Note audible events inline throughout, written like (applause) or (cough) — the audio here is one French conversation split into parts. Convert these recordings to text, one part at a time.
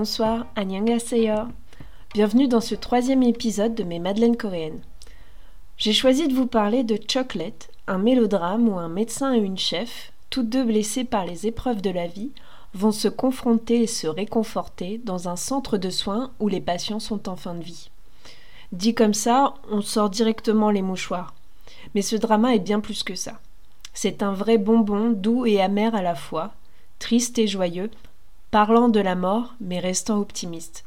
Bonsoir, annyeonghaseyo. Bienvenue dans ce troisième épisode de mes Madeleines coréennes. J'ai choisi de vous parler de Chocolate, un mélodrame où un médecin et une chef, toutes deux blessées par les épreuves de la vie, vont se confronter et se réconforter dans un centre de soins où les patients sont en fin de vie. Dit comme ça, on sort directement les mouchoirs. Mais ce drama est bien plus que ça. C'est un vrai bonbon doux et amer à la fois, triste et joyeux, parlant de la mort mais restant optimiste.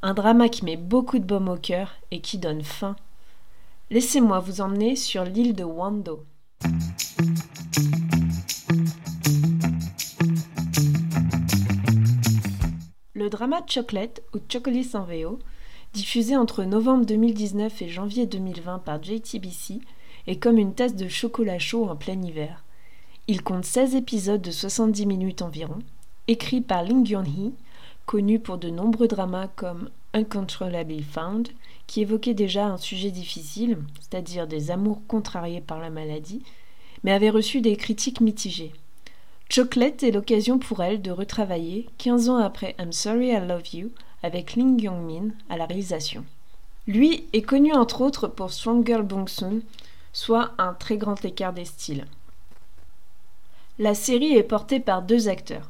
Un drama qui met beaucoup de baume au cœur et qui donne faim. Laissez-moi vous emmener sur l'île de Wando. Le drama Chocolate ou Chocolis en VO, diffusé entre novembre 2019 et janvier 2020 par JTBC, est comme une tasse de chocolat chaud en plein hiver. Il compte 16 épisodes de 70 minutes environ, écrit par Ling Gyun-hee, connu pour de nombreux dramas comme Uncontrollably Found, qui évoquait déjà un sujet difficile, c'est-à-dire des amours contrariés par la maladie, mais avait reçu des critiques mitigées. Chocolate est l'occasion pour elle de retravailler, 15 ans après I'm Sorry I Love You, avec Ling Yong-min à la réalisation. Lui est connu entre autres pour Strong Girl Bong Soon, soit un très grand écart des styles. La série est portée par deux acteurs.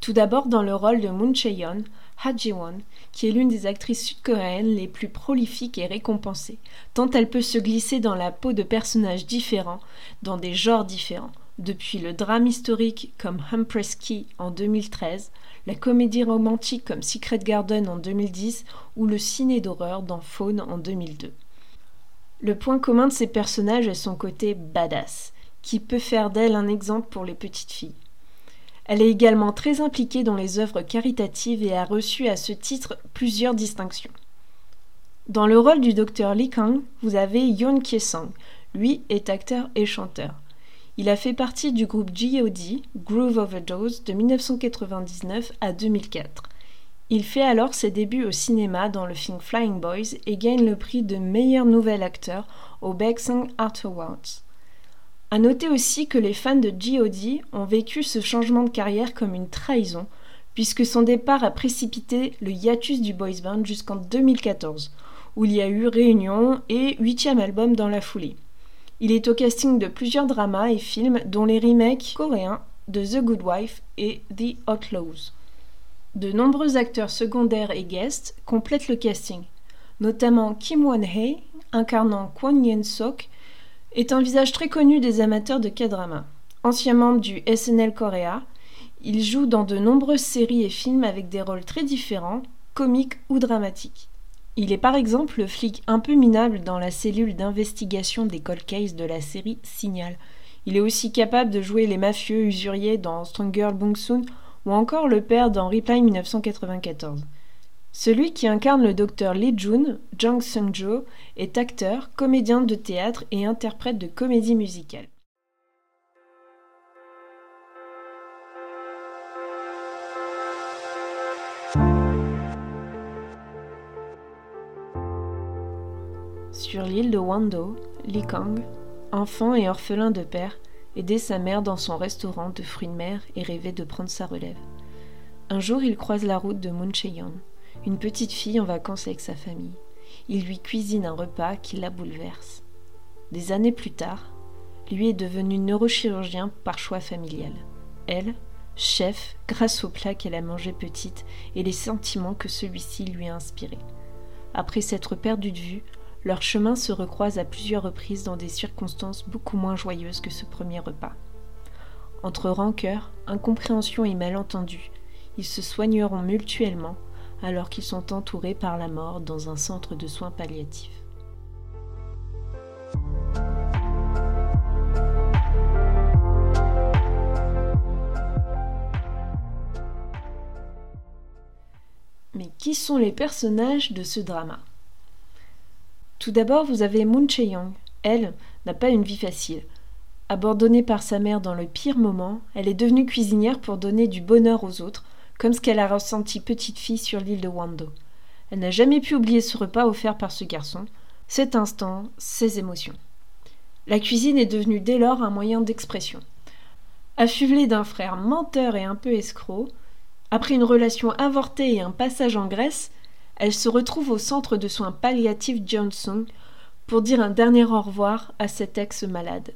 Tout d'abord dans le rôle de Moon Chae-yeon, Ha Ji-won, qui est l'une des actrices sud-coréennes les plus prolifiques et récompensées, tant elle peut se glisser dans la peau de personnages différents, dans des genres différents, depuis le drame historique comme Humpress Key en 2013, la comédie romantique comme Secret Garden en 2010 ou le ciné d'horreur dans Faune en 2002. Le point commun de ces personnages est son côté badass, qui peut faire d'elle un exemple pour les petites filles. Elle est également très impliquée dans les œuvres caritatives et a reçu à ce titre plusieurs distinctions. Dans le rôle du docteur Lee Kang, vous avez Yoon Kye-sang. Lui est acteur et chanteur. Il a fait partie du groupe G.O.D., Groove Overdose, de 1999 à 2004. Il fait alors ses débuts au cinéma dans le film Flying Boys et gagne le prix de meilleur nouvel acteur au Baeksang Art Awards. À noter aussi que les fans de G.O.D. ont vécu ce changement de carrière comme une trahison, puisque son départ a précipité le hiatus du boys band jusqu'en 2014, où il y a eu réunion et huitième album dans la foulée. Il est au casting de plusieurs dramas et films, dont les remakes coréens de The Good Wife et The Outlaws. De nombreux acteurs secondaires et guests complètent le casting, notamment Kim Won-hee, incarnant Kwon Yen-sok, est un visage très connu des amateurs de K-drama. Ancien membre du SNL Korea, il joue dans de nombreuses séries et films avec des rôles très différents, comiques ou dramatiques. Il est par exemple le flic un peu minable dans la cellule d'investigation des cold cases de la série Signal. Il est aussi capable de jouer les mafieux usuriers dans Strong Girl Bong Soon ou encore le père dans Reply 1994. Celui qui incarne le docteur Lee Jun, Jang Sung-jo, est acteur, comédien de théâtre et interprète de comédie musicale. Sur l'île de Wando, Lee Kang, enfant et orphelin de père, aidait sa mère dans son restaurant de fruits de mer et rêvait de prendre sa relève. Un jour, il croise la route de Moon Chae-yeon, une petite fille en vacances avec sa famille. Il lui cuisine un repas qui la bouleverse. Des années plus tard, lui est devenu neurochirurgien par choix familial. Elle, chef, grâce au plat qu'elle a mangé petite et les sentiments que celui-ci lui a inspirés. Après s'être perdu de vue, leurs chemins se recroisent à plusieurs reprises dans des circonstances beaucoup moins joyeuses que ce premier repas. Entre rancœur, incompréhension et malentendu, ils se soigneront mutuellement alors qu'ils sont entourés par la mort dans un centre de soins palliatifs. Mais qui sont les personnages de ce drama? Tout d'abord, vous avez Moon Chae-young. Elle n'a pas une vie facile. Abandonnée par sa mère dans le pire moment, elle est devenue cuisinière pour donner du bonheur aux autres, comme ce qu'elle a ressenti petite fille sur l'île de Wando. Elle n'a jamais pu oublier ce repas offert par ce garçon, cet instant, ses émotions. La cuisine est devenue dès lors un moyen d'expression. Affublée d'un frère menteur et un peu escroc, Après une relation avortée et un passage en Grèce, elle se retrouve au centre de soins palliatifs Johnson pour dire un dernier au revoir à cet ex malade.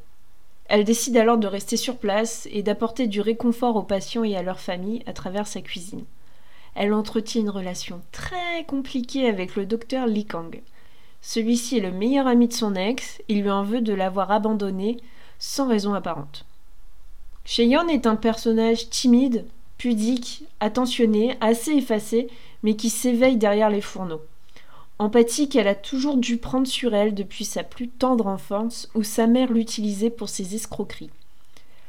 Elle décide alors de rester sur place et d'apporter du réconfort aux patients et à leurs familles à travers sa cuisine. Elle entretient une relation très compliquée avec le docteur Lee Kang. Celui-ci est le meilleur ami de son ex et lui en veut de l'avoir abandonné sans raison apparente. Cheyenne est un personnage timide, pudique, attentionné, assez effacé, mais qui s'éveille derrière les fourneaux. Empathie qu'elle a toujours dû prendre sur elle depuis sa plus tendre enfance, où sa mère l'utilisait pour ses escroqueries.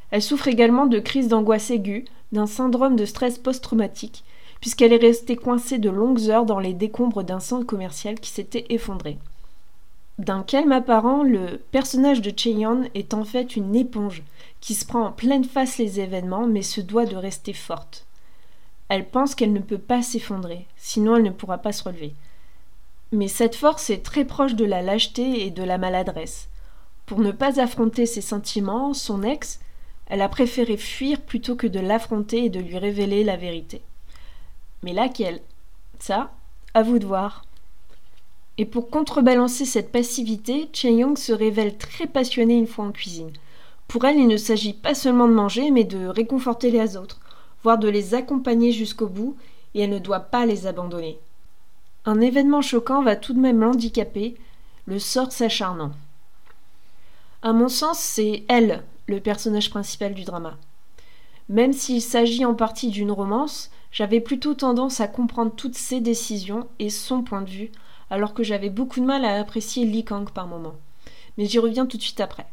Elle souffre également de crises d'angoisse aiguë, d'un syndrome de stress post-traumatique, puisqu'elle est restée coincée de longues heures dans les décombres d'un centre commercial qui s'était effondré. D'un calme apparent, le personnage de Cheyon est en fait une éponge qui se prend en pleine face les événements mais se doit de rester forte. Elle pense qu'elle ne peut pas s'effondrer, sinon elle ne pourra pas se relever. Mais cette force est très proche de la lâcheté et de la maladresse. Pour ne pas affronter ses sentiments, son ex, elle a préféré fuir plutôt que de l'affronter et de lui révéler la vérité. Mais laquelle? Ça, à vous de voir. Et pour contrebalancer cette passivité, Chen Yong se révèle très passionnée une fois en cuisine. Pour elle, il ne s'agit pas seulement de manger, mais de réconforter les autres, voire de les accompagner jusqu'au bout, et elle ne doit pas les abandonner. Un événement choquant va tout de même l'handicaper, le sort s'acharnant. À mon sens, c'est elle, le personnage principal du drama. Même s'il s'agit en partie d'une romance, j'avais plutôt tendance à comprendre toutes ses décisions et son point de vue, alors que j'avais beaucoup de mal à apprécier Li Kang par moments. Mais j'y reviens tout de suite après.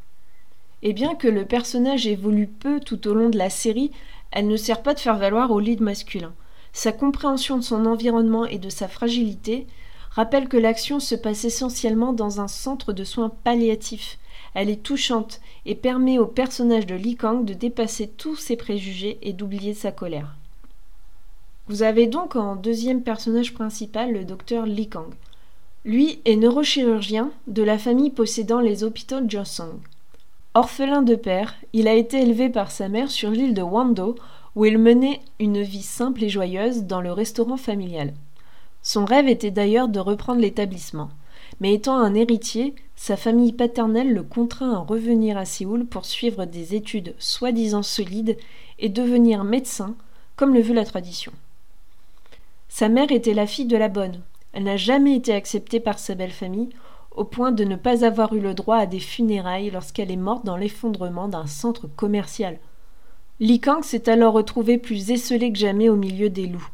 Et bien que le personnage évolue peu tout au long de la série, elle ne sert pas de faire valoir au lead masculin. Sa compréhension de son environnement et de sa fragilité rappelle que l'action se passe essentiellement dans un centre de soins palliatifs. Elle est touchante et permet au personnage de Li Kang de dépasser tous ses préjugés et d'oublier sa colère. Vous avez donc en deuxième personnage principal le docteur Li Kang. Lui est neurochirurgien de la famille possédant les hôpitaux Josong. Orphelin de père, il a été élevé par sa mère sur l'île de Wando où il menait une vie simple et joyeuse dans le restaurant familial. Son rêve était d'ailleurs de reprendre l'établissement. Mais étant un héritier, sa famille paternelle le contraint à revenir à Séoul pour suivre des études soi-disant solides et devenir médecin, comme le veut la tradition. Sa mère était la fille de la bonne. Elle n'a jamais été acceptée par sa belle famille, au point de ne pas avoir eu le droit à des funérailles lorsqu'elle est morte dans l'effondrement d'un centre commercial. Li Kang s'est alors retrouvé plus esselé que jamais au milieu des loups.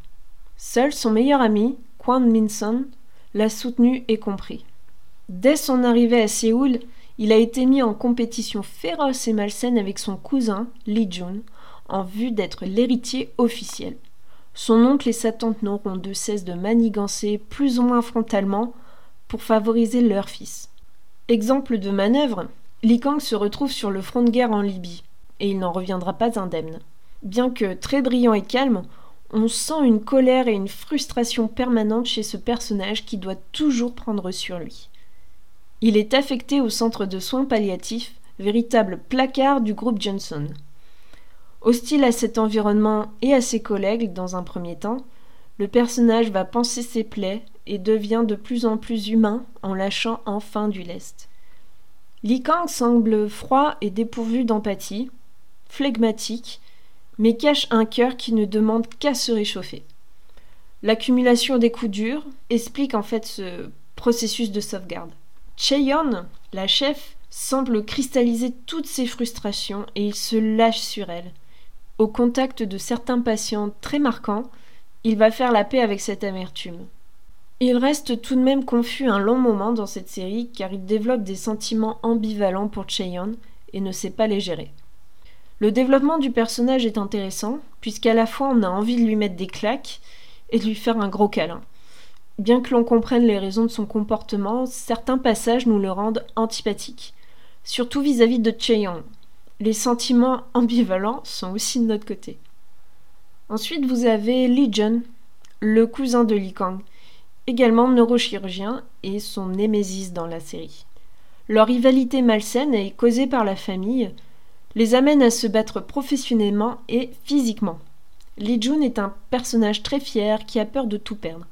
Seul son meilleur ami, Kwon Minson, l'a soutenu et compris. Dès son arrivée à Séoul, il a été mis en compétition féroce et malsaine avec son cousin, Lee Jun, en vue d'être l'héritier officiel. Son oncle et sa tante n'auront de cesse de manigancer plus ou moins frontalement pour favoriser leur fils. Exemple de manœuvre, Li Kang se retrouve sur le front de guerre en Libye et il n'en reviendra pas indemne. Bien que très brillant et calme, on sent une colère et une frustration permanente chez ce personnage qui doit toujours prendre sur lui. Il est affecté au centre de soins palliatifs, véritable placard du groupe Johnson. Hostile à cet environnement et à ses collègues dans un premier temps, le personnage va penser ses plaies et devient de plus en plus humain en lâchant enfin du lest. Li Kang semble froid et dépourvu d'empathie, flegmatique, mais cache un cœur qui ne demande qu'à se réchauffer. L'accumulation des coups durs explique en fait ce processus de sauvegarde. Cheyon, la chef, semble cristalliser toutes ses frustrations et il se lâche sur elle. Au contact de certains patients très marquants, il va faire la paix avec cette amertume. Il reste tout de même confus un long moment dans cette série car il développe des sentiments ambivalents pour Cheyon et ne sait pas les gérer. Le développement du personnage est intéressant, puisqu'à la fois on a envie de lui mettre des claques et de lui faire un gros câlin. Bien que l'on comprenne les raisons de son comportement, certains passages nous le rendent antipathique, surtout vis-à-vis de Cheyon. Les sentiments ambivalents sont aussi de notre côté. Ensuite, vous avez Lee Jun, le cousin de Li Kang, également neurochirurgien et son némésis dans la série. Leur rivalité malsaine est causée par la famille, les amène à se battre professionnellement et physiquement. Lee Jun est un personnage très fier qui a peur de tout perdre.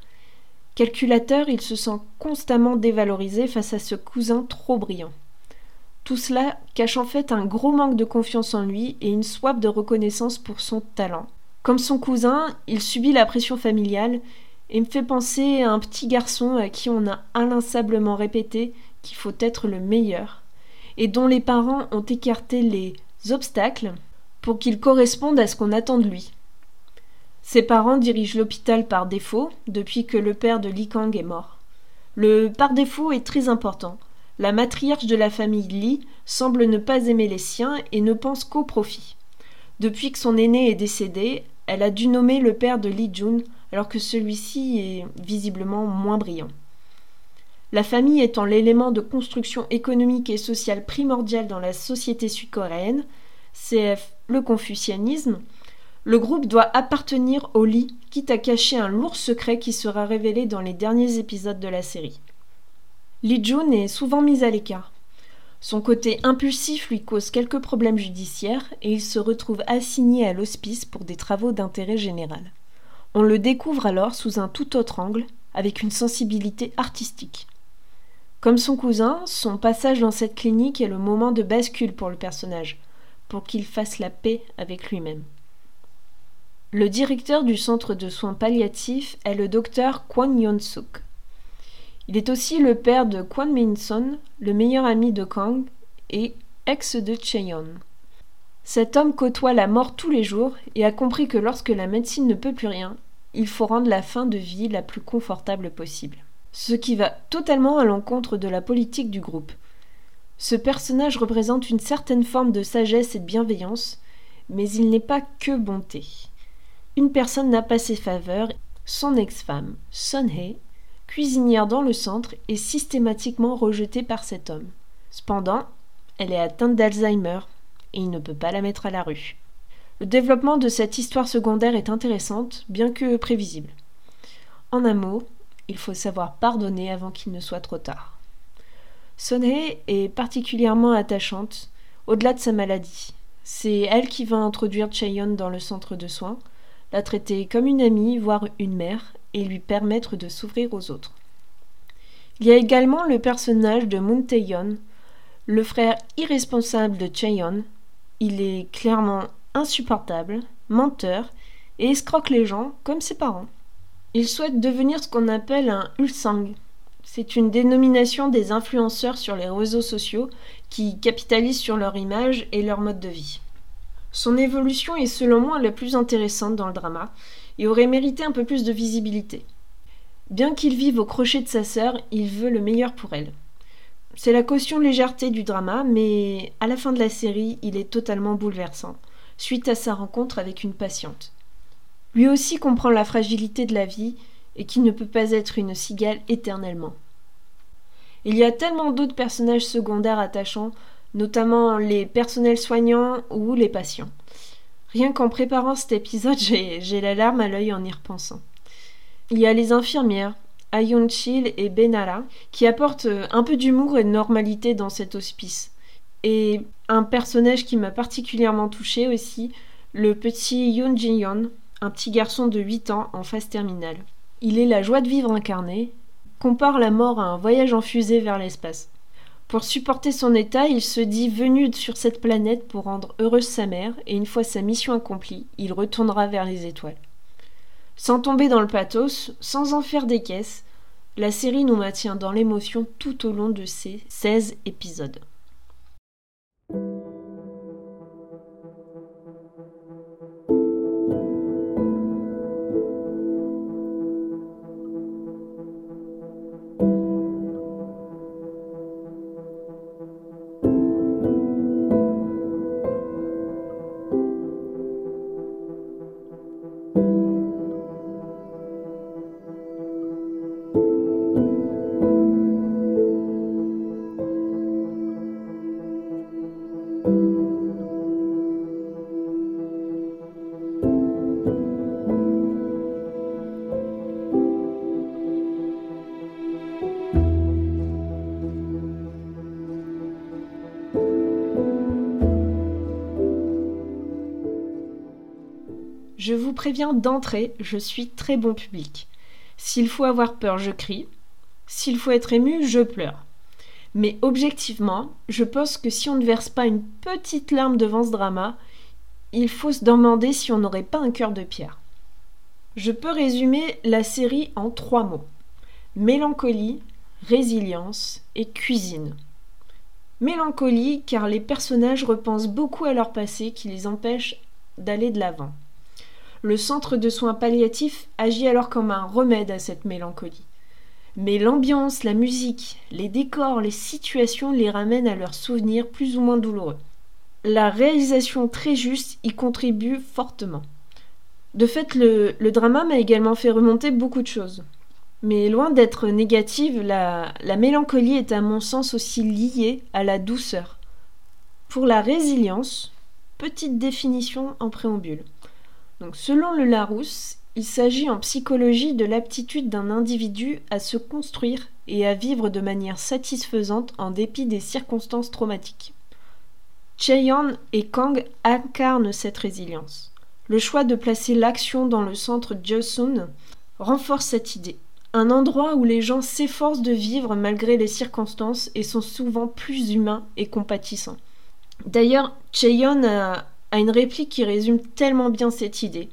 Calculateur, il se sent constamment dévalorisé face à ce cousin trop brillant. Tout cela cache en fait un gros manque de confiance en lui et une soif de reconnaissance pour son talent. Comme son cousin, il subit la pression familiale et me fait penser à un petit garçon à qui on a inlassablement répété qu'il faut être le meilleur et dont les parents ont écarté les obstacles pour qu'il corresponde à ce qu'on attend de lui. Ses parents dirigent l'hôpital par défaut depuis que le père de Li Kang est mort. Le par défaut est très important. La matriarche de la famille Li semble ne pas aimer les siens et ne pense qu'au profit. Depuis que son aîné est décédé, elle a dû nommer le père de Li Jun alors que celui-ci est visiblement moins brillant. La famille étant l'élément de construction économique et sociale primordial dans la société sud-coréenne, CF le confucianisme, le groupe doit appartenir au lit, quitte à cacher un lourd secret qui sera révélé dans les derniers épisodes de la série. Lee Jun est souvent mis à l'écart. Son côté impulsif lui cause quelques problèmes judiciaires et il se retrouve assigné à l'hospice pour des travaux d'intérêt général. On le découvre alors sous un tout autre angle, avec une sensibilité artistique. Comme son cousin, son passage dans cette clinique est le moment de bascule pour le personnage, pour qu'il fasse la paix avec lui-même. Le directeur du centre de soins palliatifs est le docteur Kwon Yeon-suk. Il est aussi le père de Kwon Min-son, le meilleur ami de Kang et ex de Cheon. Cet homme côtoie la mort tous les jours et a compris que lorsque la médecine ne peut plus rien, il faut rendre la fin de vie la plus confortable possible. Ce qui va totalement à l'encontre de la politique du groupe. Ce personnage représente une certaine forme de sagesse et de bienveillance, mais il n'est pas que bonté. Une personne n'a pas ses faveurs. Son ex-femme, Son Hei, cuisinière dans le centre, est systématiquement rejetée par cet homme. Cependant, elle est atteinte d'Alzheimer et il ne peut pas la mettre à la rue. Le développement de cette histoire secondaire est intéressante, bien que prévisible. En un mot, il faut savoir pardonner avant qu'il ne soit trop tard. Hei est particulièrement attachante, au-delà de sa maladie. C'est elle qui va introduire Chaeyon dans le centre de soins, la traiter comme une amie, voire une mère, et lui permettre de s'ouvrir aux autres. Il y a également le personnage de Moon le frère irresponsable de Cheon. Il est clairement insupportable, menteur, et escroque les gens comme ses parents. Il souhaite devenir ce qu'on appelle un ulsang. C'est une dénomination des influenceurs sur les réseaux sociaux qui capitalisent sur leur image et leur mode de vie. Son évolution est selon moi la plus intéressante dans le drama et aurait mérité un peu plus de visibilité. Bien qu'il vive au crochet de sa sœur, il veut le meilleur pour elle. C'est la caution légèreté du drama, mais à la fin de la série, il est totalement bouleversant, suite à sa rencontre avec une patiente. Lui aussi comprend la fragilité de la vie et qui ne peut pas être une cigale éternellement. Il y a tellement d'autres personnages secondaires attachants notamment les personnels soignants ou les patients. Rien qu'en préparant cet épisode, (laughs) j'ai la larme à l'œil en y repensant. Il y a les infirmières, Ayun Chil et Benara, qui apportent un peu d'humour et de normalité dans cet hospice. Et un personnage qui m'a particulièrement touché aussi, le petit Yoon Jin-yeon, un petit garçon de 8 ans en phase terminale. Il est la joie de vivre incarnée, compare la mort à un voyage en fusée vers l'espace. Pour supporter son état, il se dit venu sur cette planète pour rendre heureuse sa mère, et une fois sa mission accomplie, il retournera vers les étoiles. Sans tomber dans le pathos, sans en faire des caisses, la série nous maintient dans l'émotion tout au long de ces 16 épisodes. Vous préviens d'entrée, je suis très bon public. S'il faut avoir peur, je crie. S'il faut être ému, je pleure. Mais objectivement, je pense que si on ne verse pas une petite larme devant ce drama, il faut se demander si on n'aurait pas un cœur de pierre. Je peux résumer la série en trois mots. Mélancolie, résilience et cuisine. Mélancolie car les personnages repensent beaucoup à leur passé qui les empêche d'aller de l'avant. Le centre de soins palliatifs agit alors comme un remède à cette mélancolie. Mais l'ambiance, la musique, les décors, les situations les ramènent à leurs souvenirs plus ou moins douloureux. La réalisation très juste y contribue fortement. De fait, le, drama m'a également fait remonter beaucoup de choses. Mais loin d'être négative, la, la mélancolie est à mon sens aussi liée à la douceur. Pour la résilience, petite définition en préambule. Donc, selon le Larousse, il s'agit en psychologie de l'aptitude d'un individu à se construire et à vivre de manière satisfaisante en dépit des circonstances traumatiques. Cheon et Kang incarnent cette résilience. Le choix de placer l'action dans le centre Joseon renforce cette idée. Un endroit où les gens s'efforcent de vivre malgré les circonstances et sont souvent plus humains et compatissants. D'ailleurs, Cheon a, une réplique qui résume tellement bien cette idée.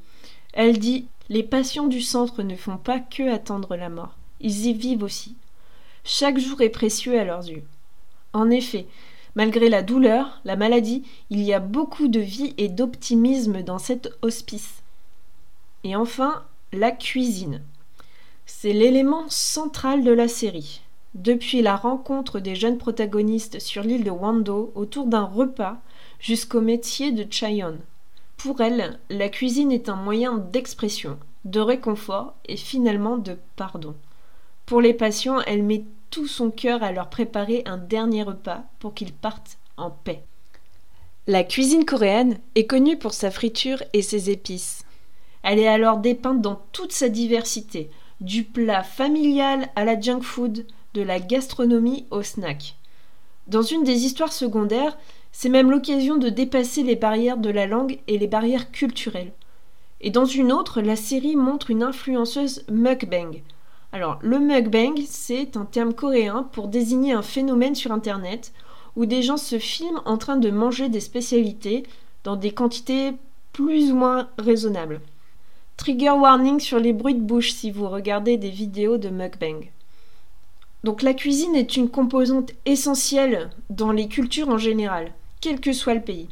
Elle dit les patients du centre ne font pas que attendre la mort, ils y vivent aussi. Chaque jour est précieux à leurs yeux. En effet, malgré la douleur, la maladie, il y a beaucoup de vie et d'optimisme dans cet hospice. Et enfin, la cuisine. C'est l'élément central de la série. Depuis la rencontre des jeunes protagonistes sur l'île de Wando autour d'un repas jusqu'au métier de Chayon, pour elle, la cuisine est un moyen d'expression, de réconfort et finalement de pardon. Pour les patients, elle met tout son cœur à leur préparer un dernier repas pour qu'ils partent en paix. La cuisine coréenne est connue pour sa friture et ses épices. Elle est alors dépeinte dans toute sa diversité, du plat familial à la junk food, de la gastronomie au snack. Dans une des histoires secondaires, c'est même l'occasion de dépasser les barrières de la langue et les barrières culturelles. Et dans une autre, la série montre une influenceuse mukbang. Alors, le mukbang, c'est un terme coréen pour désigner un phénomène sur Internet où des gens se filment en train de manger des spécialités dans des quantités plus ou moins raisonnables. Trigger warning sur les bruits de bouche si vous regardez des vidéos de mukbang. Donc la cuisine est une composante essentielle dans les cultures en général quel que soit le pays.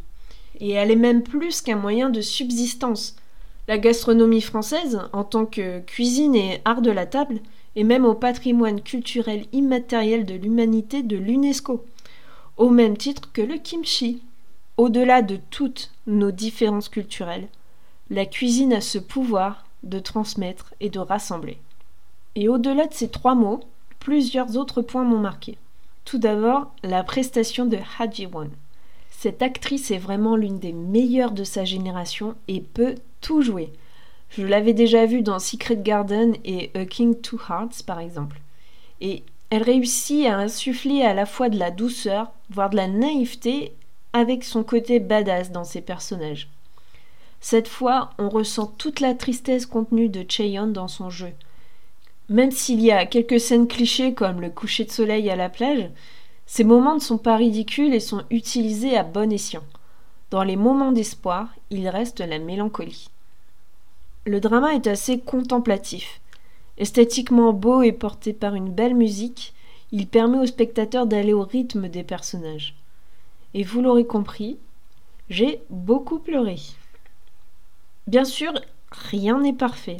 Et elle est même plus qu'un moyen de subsistance. La gastronomie française, en tant que cuisine et art de la table, est même au patrimoine culturel immatériel de l'humanité de l'UNESCO, au même titre que le kimchi. Au-delà de toutes nos différences culturelles, la cuisine a ce pouvoir de transmettre et de rassembler. Et au-delà de ces trois mots, plusieurs autres points m'ont marqué. Tout d'abord, la prestation de Haji Won. Cette actrice est vraiment l'une des meilleures de sa génération et peut tout jouer. Je l'avais déjà vue dans Secret Garden et A King Two Hearts par exemple. Et elle réussit à insuffler à la fois de la douceur, voire de la naïveté, avec son côté badass dans ses personnages. Cette fois, on ressent toute la tristesse contenue de Cheon dans son jeu. Même s'il y a quelques scènes clichés comme le coucher de soleil à la plage, ces moments ne sont pas ridicules et sont utilisés à bon escient. Dans les moments d'espoir, il reste la mélancolie. Le drama est assez contemplatif. Esthétiquement beau et porté par une belle musique, il permet au spectateur d'aller au rythme des personnages. Et vous l'aurez compris, j'ai beaucoup pleuré. Bien sûr, rien n'est parfait.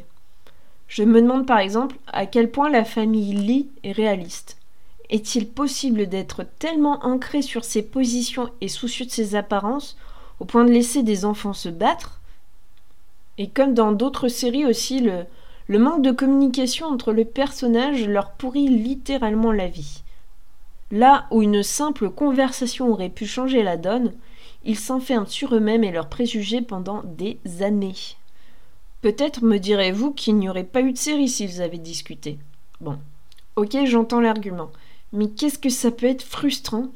Je me demande par exemple à quel point la famille Lee est réaliste. Est-il possible d'être tellement ancré sur ses positions et soucieux de ses apparences au point de laisser des enfants se battre? Et comme dans d'autres séries aussi, le, manque de communication entre les personnages leur pourrit littéralement la vie. Là où une simple conversation aurait pu changer la donne, ils s'enferment sur eux-mêmes et leurs préjugés pendant des années. Peut-être me direz-vous qu'il n'y aurait pas eu de série s'ils avaient discuté. Bon, ok, j'entends l'argument mais qu'est-ce que ça peut être frustrant?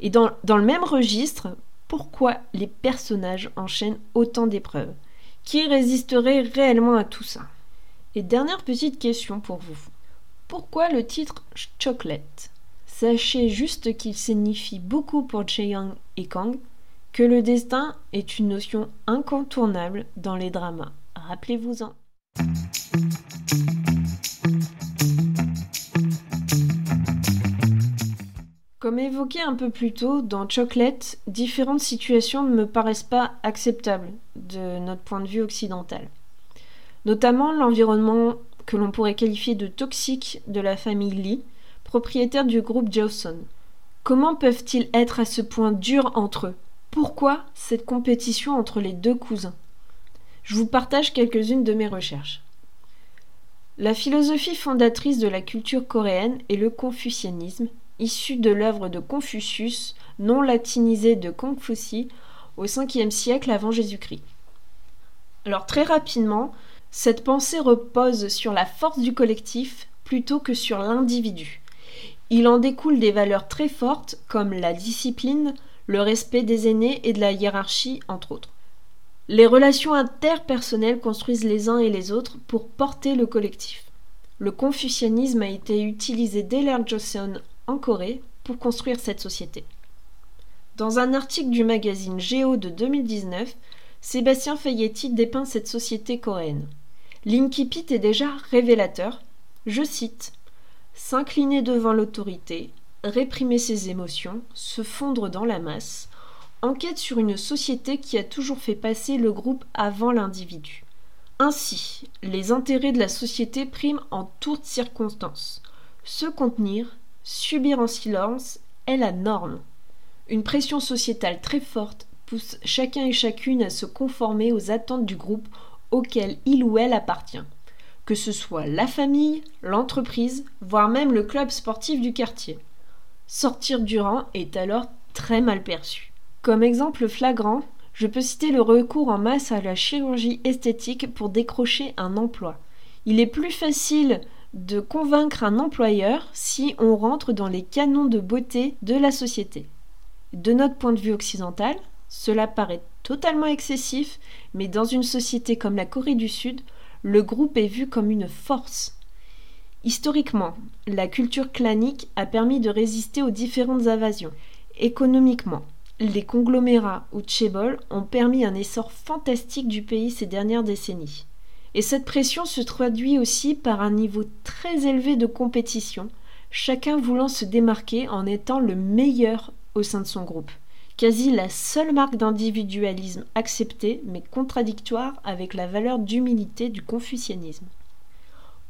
Et dans, le même registre, pourquoi les personnages enchaînent autant d'épreuves? Qui résisterait réellement à tout ça? Et dernière petite question pour vous. Pourquoi le titre Chocolate? Sachez juste qu'il signifie beaucoup pour Cheyang et Kang, que le destin est une notion incontournable dans les dramas. Rappelez-vous-en. Comme évoqué un peu plus tôt, dans Chocolate, différentes situations ne me paraissent pas acceptables de notre point de vue occidental. Notamment l'environnement que l'on pourrait qualifier de toxique de la famille Lee, propriétaire du groupe Joseon. Comment peuvent-ils être à ce point durs entre eux? Pourquoi cette compétition entre les deux cousins? Je vous partage quelques-unes de mes recherches. La philosophie fondatrice de la culture coréenne est le confucianisme, issu de l'œuvre de Confucius, non latinisée de Confuci, au 5e siècle avant Jésus-Christ. Alors très rapidement, cette pensée repose sur la force du collectif plutôt que sur l'individu. Il en découle des valeurs très fortes comme la discipline, le respect des aînés et de la hiérarchie, entre autres. Les relations interpersonnelles construisent les uns et les autres pour porter le collectif. Le confucianisme a été utilisé dès l'ère Joseon en Corée pour construire cette société. Dans un article du magazine Géo de 2019, Sébastien Fayetti dépeint cette société coréenne. L'incipit est déjà révélateur. Je cite s'incliner devant l'autorité, réprimer ses émotions, se fondre dans la masse, enquête sur une société qui a toujours fait passer le groupe avant l'individu. Ainsi, les intérêts de la société priment en toutes circonstances. Se contenir, subir en silence est la norme. Une pression sociétale très forte pousse chacun et chacune à se conformer aux attentes du groupe auquel il ou elle appartient que ce soit la famille, l'entreprise, voire même le club sportif du quartier. Sortir du rang est alors très mal perçu. Comme exemple flagrant, je peux citer le recours en masse à la chirurgie esthétique pour décrocher un emploi. Il est plus facile de convaincre un employeur si on rentre dans les canons de beauté de la société. De notre point de vue occidental, cela paraît totalement excessif, mais dans une société comme la Corée du Sud, le groupe est vu comme une force. Historiquement, la culture clanique a permis de résister aux différentes invasions. Économiquement, les conglomérats ou tchébol ont permis un essor fantastique du pays ces dernières décennies. Et cette pression se traduit aussi par un niveau très élevé de compétition, chacun voulant se démarquer en étant le meilleur au sein de son groupe quasi la seule marque d'individualisme acceptée mais contradictoire avec la valeur d'humilité du confucianisme.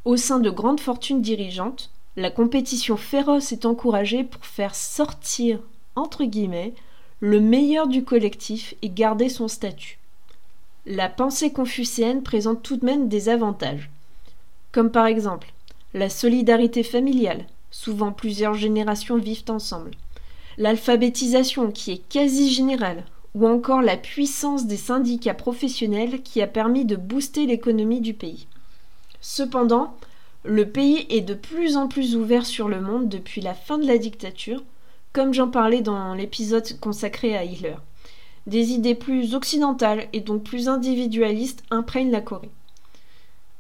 Au sein de grandes fortunes dirigeantes, la compétition féroce est encouragée pour faire sortir, entre guillemets, le meilleur du collectif et garder son statut. La pensée confucéenne présente tout de même des avantages, comme par exemple la solidarité familiale, souvent plusieurs générations vivent ensemble, l'alphabétisation qui est quasi générale, ou encore la puissance des syndicats professionnels qui a permis de booster l'économie du pays. Cependant, le pays est de plus en plus ouvert sur le monde depuis la fin de la dictature, comme j'en parlais dans l'épisode consacré à Hitler. Des idées plus occidentales et donc plus individualistes imprègnent la Corée.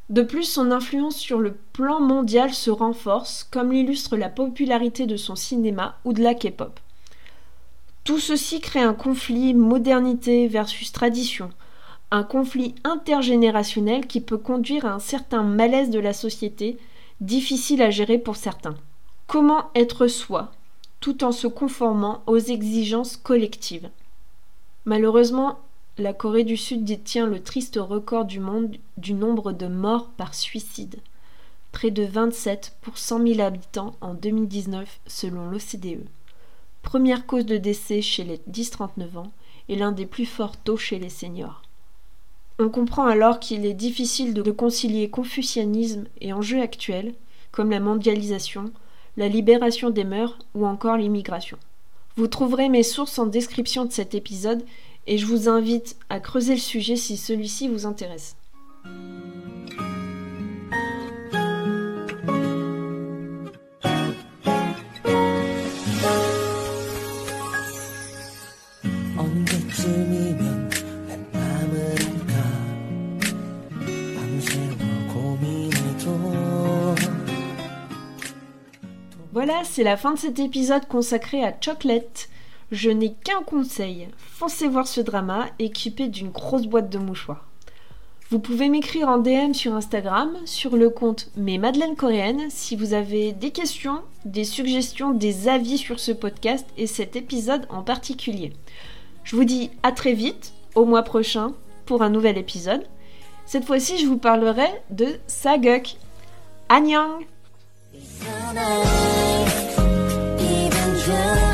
De plus, son influence sur le plan mondial se renforce, comme l'illustre la popularité de son cinéma ou de la K-pop. Tout ceci crée un conflit modernité versus tradition, un conflit intergénérationnel qui peut conduire à un certain malaise de la société, difficile à gérer pour certains. Comment être soi, tout en se conformant aux exigences collectives? Malheureusement, la Corée du Sud détient le triste record du monde du nombre de morts par suicide. Près de 27 pour 100 000 habitants en 2019 selon l'OCDE première cause de décès chez les 10-39 ans et l'un des plus forts taux chez les seniors. On comprend alors qu'il est difficile de concilier confucianisme et enjeux actuels, comme la mondialisation, la libération des mœurs ou encore l'immigration. Vous trouverez mes sources en description de cet épisode et je vous invite à creuser le sujet si celui-ci vous intéresse. C'est la fin de cet épisode consacré à Chocolate. Je n'ai qu'un conseil, foncez voir ce drama équipé d'une grosse boîte de mouchoirs. Vous pouvez m'écrire en DM sur Instagram, sur le compte Mes Madeleines Coréennes, si vous avez des questions, des suggestions, des avis sur ce podcast et cet épisode en particulier. Je vous dis à très vite, au mois prochain, pour un nouvel épisode. Cette fois-ci, je vous parlerai de Saguk. Annyeong! Tonight, even just